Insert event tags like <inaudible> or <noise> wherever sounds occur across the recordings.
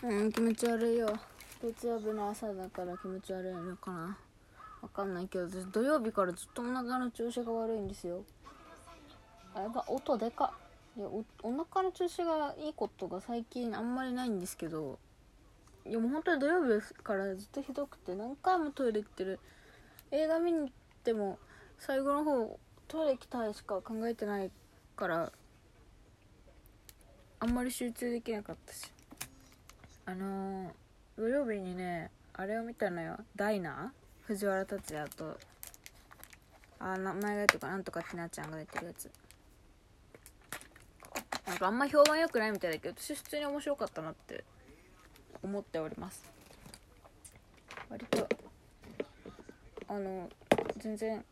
うん気持ち悪いよ。月曜日の朝だから気持ち悪いのかな。わかんないけど土曜日からずっとお腹の調子が悪いんですよ。あやっぱ音でか。いやおお腹の調子がいいことが最近あんまりないんですけど。いやもう本当に土曜日からずっとひどくて何回もトイレ行ってる。映画見に行っても最後の方トイレ行きたいしか考えてないからあんまり集中できなかったし。あのー、土曜日にねあれを見たのよ。ダイナー？藤原竜也とあ名前がとかなんとかひなちゃんが出てるやつ。なんかあんま評判良くないみたいだけど私普通に面白かったなって思っております。割とあの全然好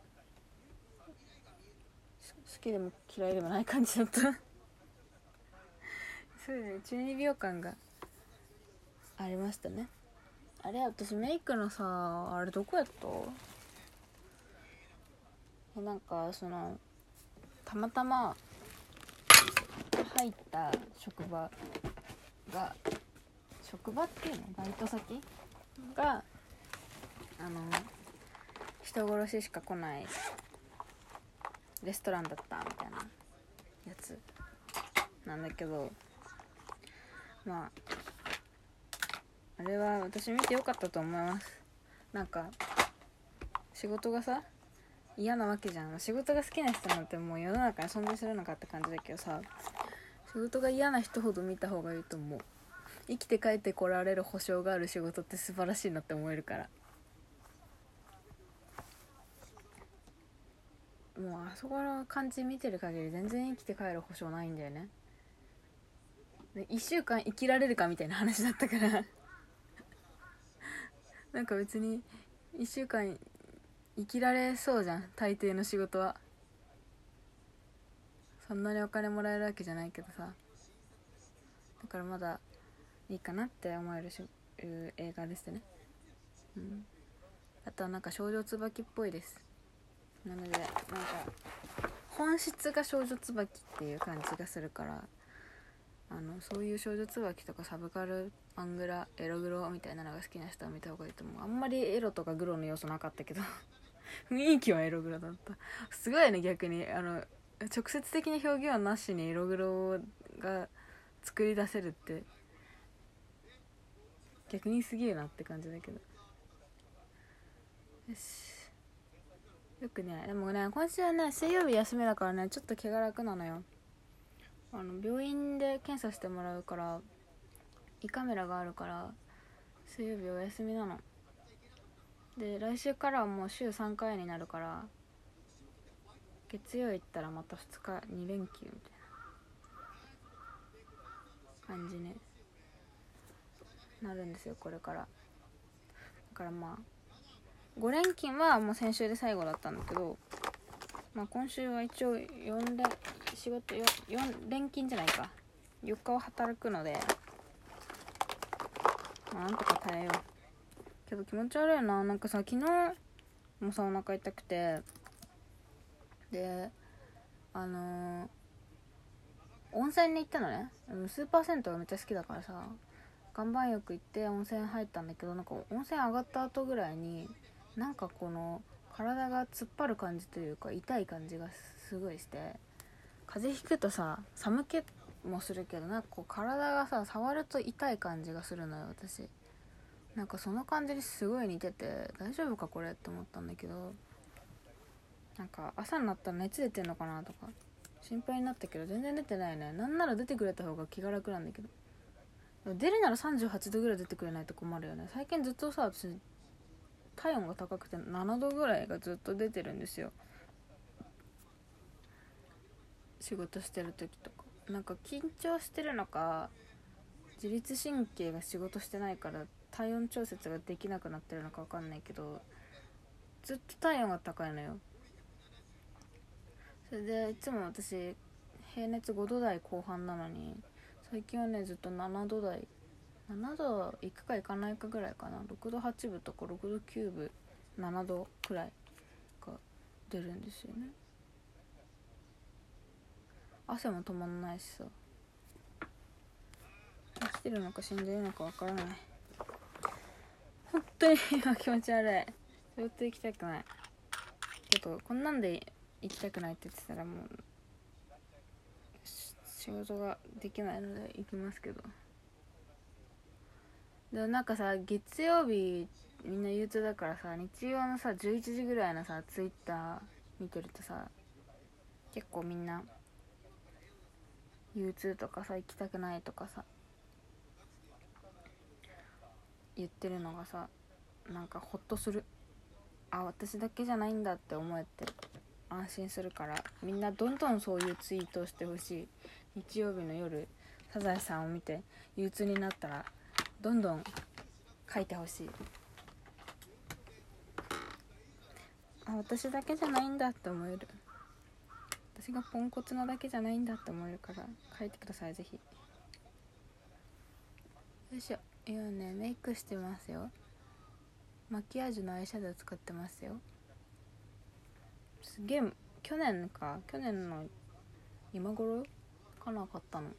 きでも嫌いでもない感じだった。<laughs> そうですね。中二病感がありましたね。あれ私メイクのさあれどこやった？えなんかそのたまたま入った職場が職場っていうの？バイト先？があの人殺ししか来ないレストランだったみたいなやつなんだけどまああれは私見てよかったと思います。なんか仕事がさ嫌なわけじゃん。仕事が好きな人なんてもう世の中に存在するのかって感じだけどさ仕事が嫌な人ほど見た方がいいと思う。生きて帰ってこられる保証がある仕事って素晴らしいなって思えるから。もうあそこの感じ見てる限り全然生きて帰る保証ないんだよね。で1週間生きられるかみたいな話だったから。なんか別に1週間生きられそうじゃん大抵の仕事は。そんなにお金もらえるわけじゃないけどさ。だからまだいいかなって思えるし映画ですね。うん。あとはなんか少女椿っぽいです。なのでなんか本質が少女椿っていう感じがするからあのそういう少女椿とかサブカルアングラエログロみたいなのが好きな人は見た方がいいと思う。あんまりエロとかグロの要素なかったけど。<laughs> 雰囲気はエログロだった。すごいね逆に。あの直接的な表現はなしにエログロが作り出せるって。逆にすげえなって感じだけど。よし。よくねでもね今週はね水曜日休みだからねちょっと気が楽なのよ。あの病院で検査してもらうから胃カメラがあるから水曜日お休みなの。で来週からはもう週3回になるから月曜行ったらまた2日2連休みたいな感じになるんですよこれから。だからまあ5連勤はもう先週で最後だったんだけどまあ今週は一応4連仕事 4, 4連勤じゃないか。4日は働くのでなんとか耐えよう。けど気持ち悪いな。なんかさ昨日もさお腹痛くて。であのー、温泉に行ったのね。スーパー銭湯がめっちゃ好きだからさ岩盤浴行って温泉入ったんだけどなんか温泉上がった後ぐらいになんかこの体が突っ張る感じというか痛い感じがすごいして風邪ひくとさ寒気もするけどな。んかこう体がさ触ると痛い感じがするのよ私。なんかその感じにすごい似てて大丈夫かこれって思ったんだけど。なんか朝になったら熱出てんのかなとか。心配になったけど全然出てないね。なんなら出てくれた方が気が楽なんだけど。出るなら38度ぐらい出てくれないと困るよね。最近ずっとさ私体温が高くて7度ぐらいがずっと出てるんですよ。仕事してる時とか。なんか緊張してるのか自律神経が仕事してないから体温調節ができなくなってるのか分かんないけどずっと体温が高いのよ。それでいつも私平熱5度台後半なのに最近はねずっと7度台7度いくかいかないかぐらいかな。6度8分とか6度9分7度くらいが出るんですよね。汗も止まんないしさ。そしてるのか死んでるのかわからない。本当に <laughs> 今気持ち悪い。ずっと行きたくない。けどこんなんで行きたくないって言ってたらもう仕事ができないので行きますけど。でなんかさ月曜日みんな憂鬱だからさ日曜のさ11時ぐらいのさツイッター見てるとさ結構みんな憂鬱とかさ行きたくないとかさ言ってるのがさなんかホッとする。あ私だけじゃないんだって思えて安心するからみんなどんどんそういうツイートをしてほしい。日曜日の夜サザエさんを見て憂鬱になったらどんどん書いてほしい。あ私だけじゃないんだって思える。私がポンコツなだけじゃないんだって思えるから書いてくださいぜひ。よいしょ。今ね。メイクしてますよ。マキアージュのアイシャドウ使ってますよ。すげえ去年か。去年の今頃かなかったの。よ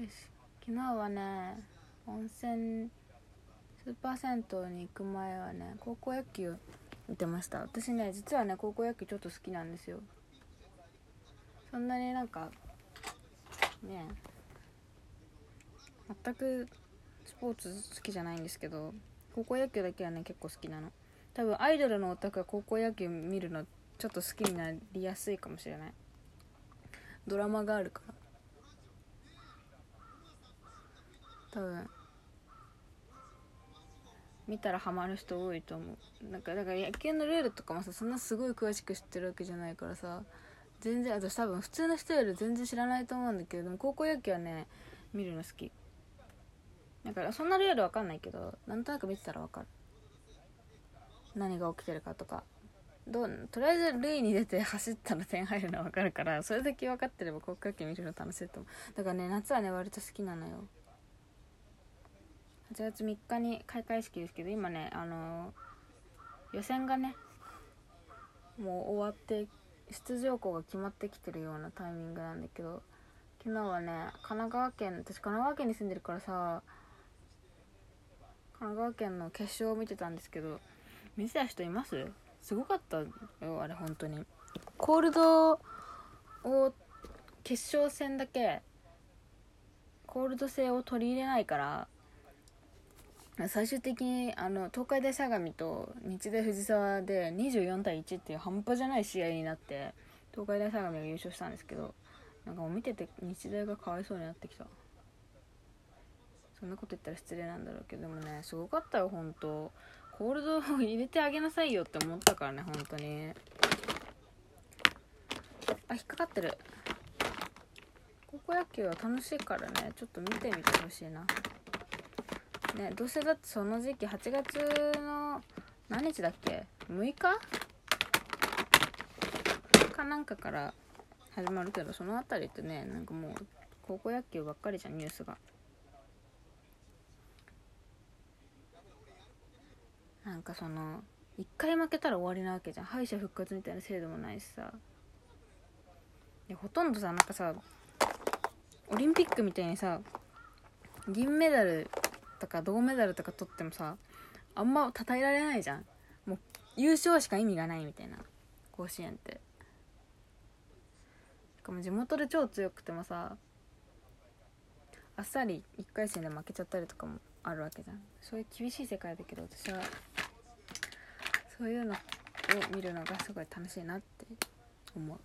し。昨日はね温泉スーパー銭湯に行く前はね高校野球見てました。私ね実はね高校野球ちょっと好きなんですよ。そんなになんかね全くスポーツ好きじゃないんですけど高校野球だけはね結構好きなの。多分アイドルのオタクは高校野球見るのちょっと好きになりやすいかもしれない。ドラマがあるから。多分見たらハマる人多いと思う。なんかだから野球のルールとかもさそんなすごい詳しく知ってるわけじゃないからさ全然私多分普通の人より全然知らないと思うんだけれども高校野球はね見るの好き。だからそんなルールわかんないけどなんとなく見てたらわかる。何が起きてるかとか。どうとりあえず塁に出て走ったら点入るのは分かるからそれだけ分かってれば高校野球見るの楽しいと思う。だからね夏はね割と好きなのよ。8月3日に開会式ですけど今ねあのー、予選がねもう終わって出場校が決まってきてるようなタイミングなんだけど昨日はね神奈川県私神奈川県に住んでるからさ神奈川県の決勝を見てたんですけど見てた人います？すごかったよあれ本当に。コールドを決勝戦だけコールド性を取り入れないから最終的にあの東海大相模と日大藤沢で24対1っていう半端じゃない試合になって東海大相模が優勝したんですけどなんかもう見てて日大がかわいそうになってきた。そんなこと言ったら失礼なんだろうけどでもねすごかったよ本当。コールドを入れてあげなさいよって思ったからね本当に。あ引っかかってる。高校野球は楽しいからねちょっと見てみてほしいな。ねどうせだってその時期8月の何日だっけ？6日？かなんかから始まるけどその辺りってねなんかもう高校野球ばっかりじゃんニュースが。なんかその一回負けたら終わりなわけじゃん。敗者復活みたいな制度もないしさ。でほとんどさなんかさオリンピックみたいにさ銀メダルとか銅メダルとか取ってもさあんま称えられないじゃん。もう優勝しか意味がないみたいな甲子園って。しかも地元で超強くてもさあっさり1回戦で負けちゃったりとかもあるわけじゃん。そういう厳しい世界だけど私はそういうのを見るのがすごい楽しいなって思う。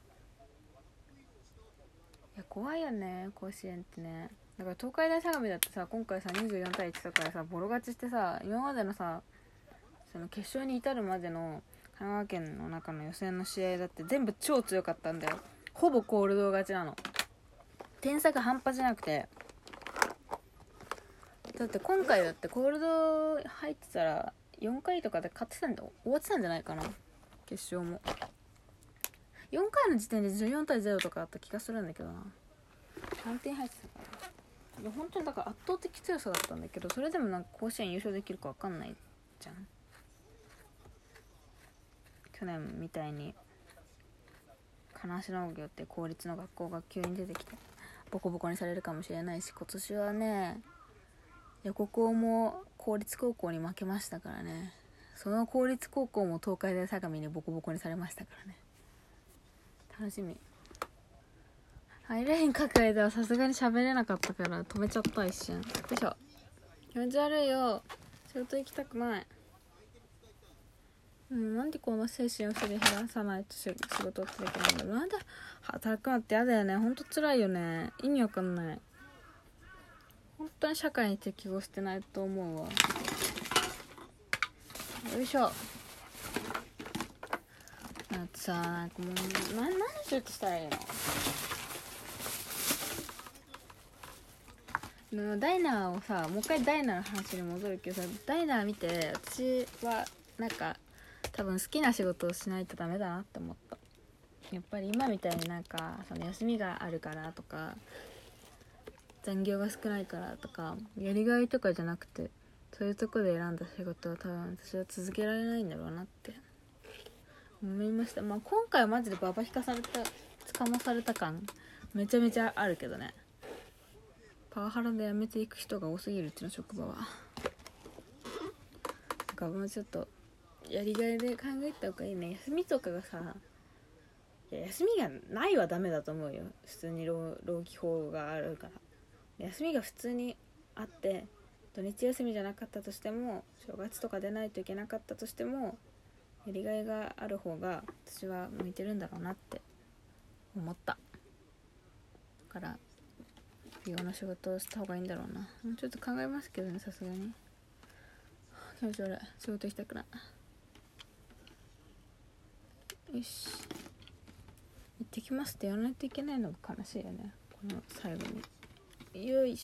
いや怖いよね甲子園ってね。だから東海大相模だってさ今回さ24対1だからさボロ勝ちしてさ今までのさその決勝に至るまでの神奈川県の中の予選の試合だって全部超強かったんだよ。ほぼコールド勝ちなの。点差が半端じゃなくて。だって今回だってコールド入ってたら4回とかで勝ってたんで終わってたんじゃないかな。決勝も。4回の時点で14対0とかあった気がするんだけどな。3点入ってたから。いや本当にだから圧倒的強さだったんだけどそれでもなんか甲子園優勝できるか分かんないじゃん。去年みたいに金足農業って公立の学校が急に出てきてボコボコにされるかもしれないし今年はね横高も公立高校に負けましたからね。その公立高校も東海大相模にボコボコにされましたからね。楽しみ。ハイライン書く間はさすがに喋れなかったから止めちゃった一瞬。よいしょ。気持ち悪いよ。仕事行きたくない。うん、なんでこの精神をすり減らさないと仕事ってできないんだろう。なんで働くのって嫌だよね。ほんと辛いよね。意味わかんない。本当に社会に適合してないと思うわ。よいしょ。だってさなんかもうな何しようとしたらいいの？ダイナーをさもう一回ダイナーの話に戻るけどさダイナー見て私はなんか多分好きな仕事をしないとダメだなって思った。やっぱり今みたいになんかその休みがあるからとか残業が少ないからとかやりがいとかじゃなくてそういうとこで選んだ仕事は多分私は続けられないんだろうなって。思いました。まあ今回はマジでババ引かされた捕まされた感めちゃめちゃあるけどね。パワハラで辞めていく人が多すぎるっていうの職場は。なんかもうちょっとやりがいで考えた方がいいね。休みとかがさ休みがないはダメだと思うよ。普通に労労基法があるから。休みが普通にあって土日休みじゃなかったとしても正月とか出ないといけなかったとしてもやりがいがある方が私は向いてるんだろうなって思った。だから美容の仕事をした方がいいんだろうな。もうちょっと考えますけどねさすがに。気持ち悪い。仕事したくない。よし。行ってきますってやらないといけないのが悲しいよね。この最後に。よいしょ。